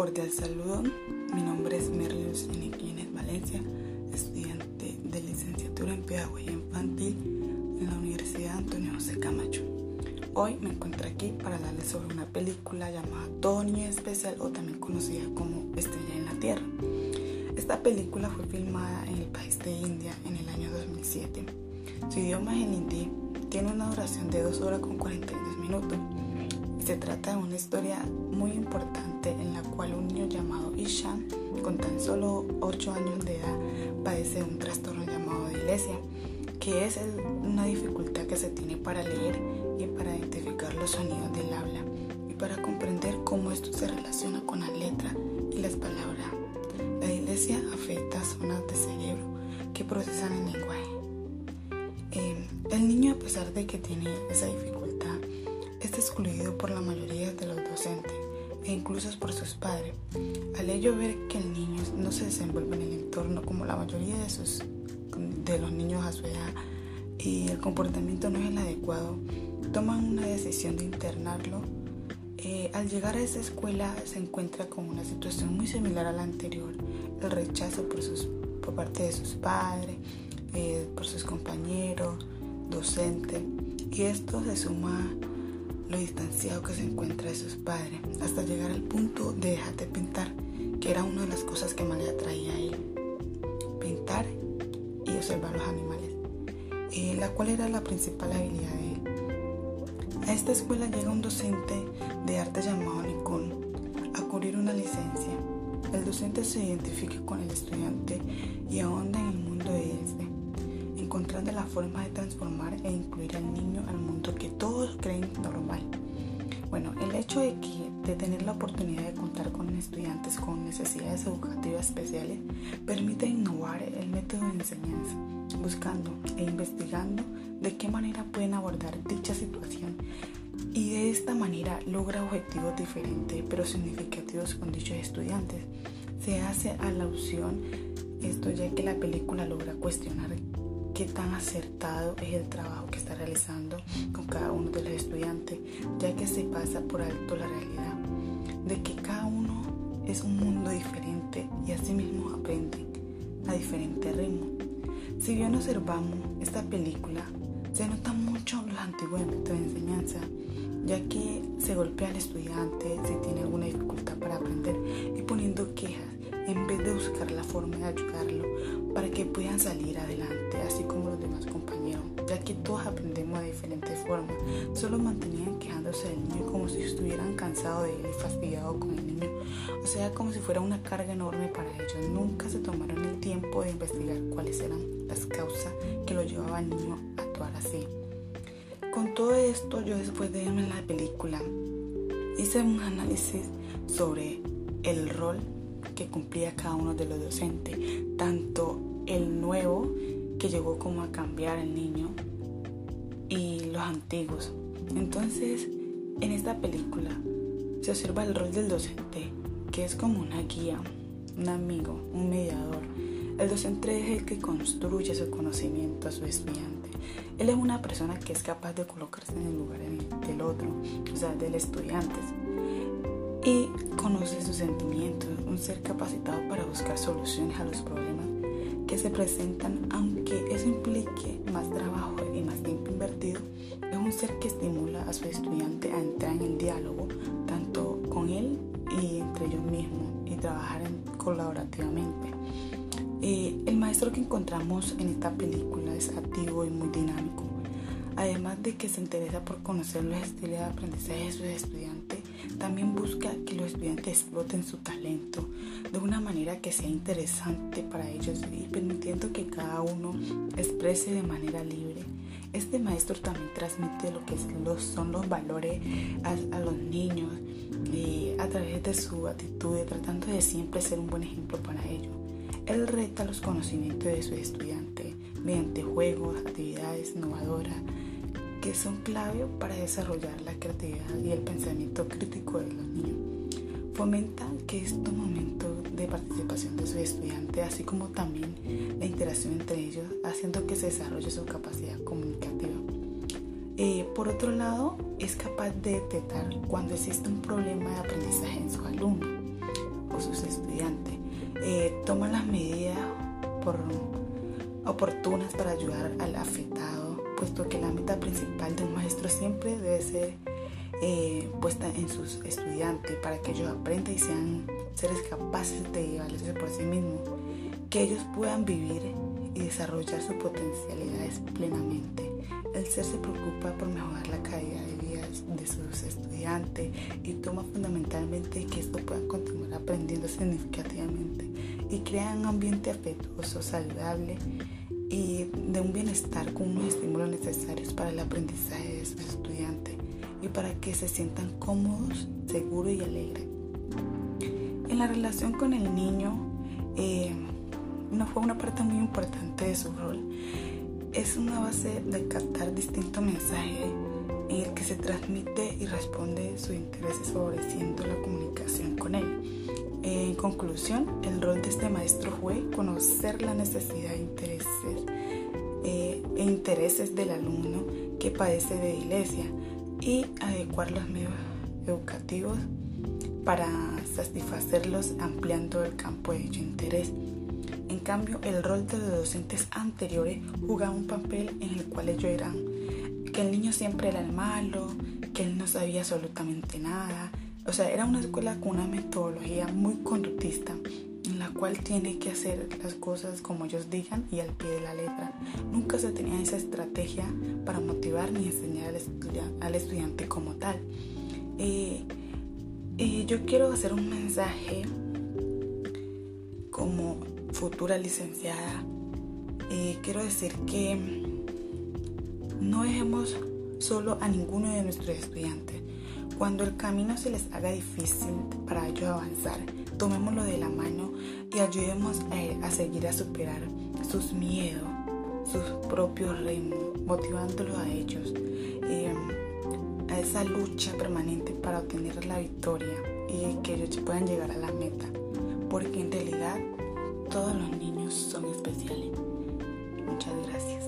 cordial saludo. Mi nombre es Merlius Iniquines Valencia, estudiante de licenciatura en Pedagogía Infantil en la Universidad Antonio José Camacho. Hoy me encuentro aquí para hablarles sobre una película llamada Todo Niño Especial o también conocida como Estrella en la Tierra. Esta película fue filmada en el país de India en el año 2007. Su idioma es el hindi, tiene una duración de 2 horas con 42 minutos se trata de una historia muy importante en la cual un niño llamado Ishan, con tan solo 8 años de edad, padece un trastorno llamado dilesia, que es una dificultad que se tiene para leer y para identificar los sonidos del habla y para comprender cómo esto se relaciona con la letra y las palabras. La dilesia afecta zonas del cerebro que procesan el lenguaje. Eh, el niño, a pesar de que tiene esa dificultad, excluido por la mayoría de los docentes e incluso por sus padres. Al ello ver que el niño no se desenvuelve en el entorno como la mayoría de, sus, de los niños a su edad y el comportamiento no es el adecuado, toman una decisión de internarlo. Eh, al llegar a esa escuela se encuentra con una situación muy similar a la anterior, el rechazo por, sus, por parte de sus padres, eh, por sus compañeros, docentes, y esto se suma lo distanciado que se encuentra de sus padres, hasta llegar al punto de dejar de pintar, que era una de las cosas que más le atraía a él. Pintar y observar los animales, eh, la cual era la principal habilidad de él. A esta escuela llega un docente de arte llamado Nicole a cubrir una licencia. El docente se identifica con el estudiante y ahonda en el mundo de este encontrando la forma de transformar e incluir al niño al mundo que todos creen normal. Bueno, el hecho de, que, de tener la oportunidad de contar con estudiantes con necesidades educativas especiales permite innovar el método de enseñanza, buscando e investigando de qué manera pueden abordar dicha situación y de esta manera logra objetivos diferentes pero significativos con dichos estudiantes. Se hace alusión esto ya que la película logra cuestionar qué tan acertado es el trabajo que está realizando con cada uno de los estudiantes, ya que se pasa por alto la realidad de que cada uno es un mundo diferente y así mismo aprenden a diferente ritmo. Si bien observamos esta película, se nota mucho los antiguos métodos de enseñanza, ya que se golpea al estudiante si tiene alguna dificultad para aprender y poniendo quejas en vez de buscar la forma de ayudarlo para que puedan salir adelante, así como los demás compañeros, ya que todos aprendemos de diferentes formas. Solo mantenían quejándose del niño como si estuvieran cansados de él y fastidiados con el niño, o sea, como si fuera una carga enorme para ellos. Nunca se tomaron el tiempo de investigar cuáles eran las causas que lo llevaban al niño a actuar así. Con todo esto, yo después de verme la película, hice un análisis sobre el rol que cumplía cada uno de los docentes, tanto el nuevo que llegó como a cambiar el niño y los antiguos. Entonces, en esta película se observa el rol del docente, que es como una guía, un amigo, un mediador. El docente es el que construye su conocimiento a su estudiante. Él es una persona que es capaz de colocarse en el lugar del otro, o sea, del estudiante y conoce sus sentimientos, un ser capacitado para buscar soluciones a los problemas que se presentan, aunque eso implique más trabajo y más tiempo invertido, es un ser que estimula a su estudiante a entrar en el diálogo, tanto con él y entre ellos mismos, y trabajar colaborativamente. Eh, el maestro que encontramos en esta película es activo y muy dinámico, además de que se interesa por conocer los estilos de aprendizaje de sus estudiantes también busca que los estudiantes exploten su talento de una manera que sea interesante para ellos y permitiendo que cada uno exprese de manera libre. Este maestro también transmite lo que son los valores a, los niños eh, a través de su actitud, tratando de siempre ser un buen ejemplo para ellos. Él reta los conocimientos de sus estudiantes mediante juegos, actividades innovadoras, que son clave para desarrollar la creatividad y el pensamiento crítico de los niños. Fomenta que estos momentos de participación de sus estudiantes, así como también la interacción entre ellos, haciendo que se desarrolle su capacidad comunicativa. Eh, por otro lado, es capaz de detectar cuando existe un problema de aprendizaje en su alumno. con sus estudiantes. Eh, toman las medidas oportunas para ayudar al afectado, puesto que la meta principal del maestro siempre debe ser eh, puesta en sus estudiantes para que ellos aprendan y sean seres capaces de valerse por sí mismos, que ellos puedan vivir y desarrollar sus potencialidades plenamente. El ser se preocupa por mejorar la calidad de vida de sus estudiantes y toma fundamentalmente que esto puedan continuar aprendiendo significativamente y crea un ambiente afectuoso, saludable y de un bienestar con unos estímulos necesarios para el aprendizaje de sus estudiantes y para que se sientan cómodos, seguros y alegres. En la relación con el niño, eh, no fue una parte muy importante de su rol. Es una base de captar distintos mensajes en el que se transmite y responde sus intereses favoreciendo la comunicación con él. En conclusión, el rol de este maestro fue conocer la necesidad e intereses, eh, e intereses del alumno que padece de iglesia y adecuar los medios educativos para satisfacerlos ampliando el campo de dicho interés. En cambio, el rol de los docentes anteriores jugaba un papel en el cual ellos eran que el niño siempre era el malo, que él no sabía absolutamente nada. O sea, era una escuela con una metodología muy conductista en la cual tiene que hacer las cosas como ellos digan y al pie de la letra. Nunca se tenía esa estrategia para motivar ni enseñar al, estudiante, como tal. Eh, eh, yo quiero hacer un mensaje como futura licenciada. Eh, quiero decir que no dejemos solo a ninguno de nuestros estudiantes. Cuando el camino se les haga difícil para ellos avanzar, tomémoslo de la mano y ayudemos a, a seguir a superar sus miedos, sus propios ritmos, motivándolos a ellos eh, a esa lucha permanente para obtener la victoria y que ellos puedan llegar a la meta. Porque en realidad todos los niños son especiales. Muchas gracias.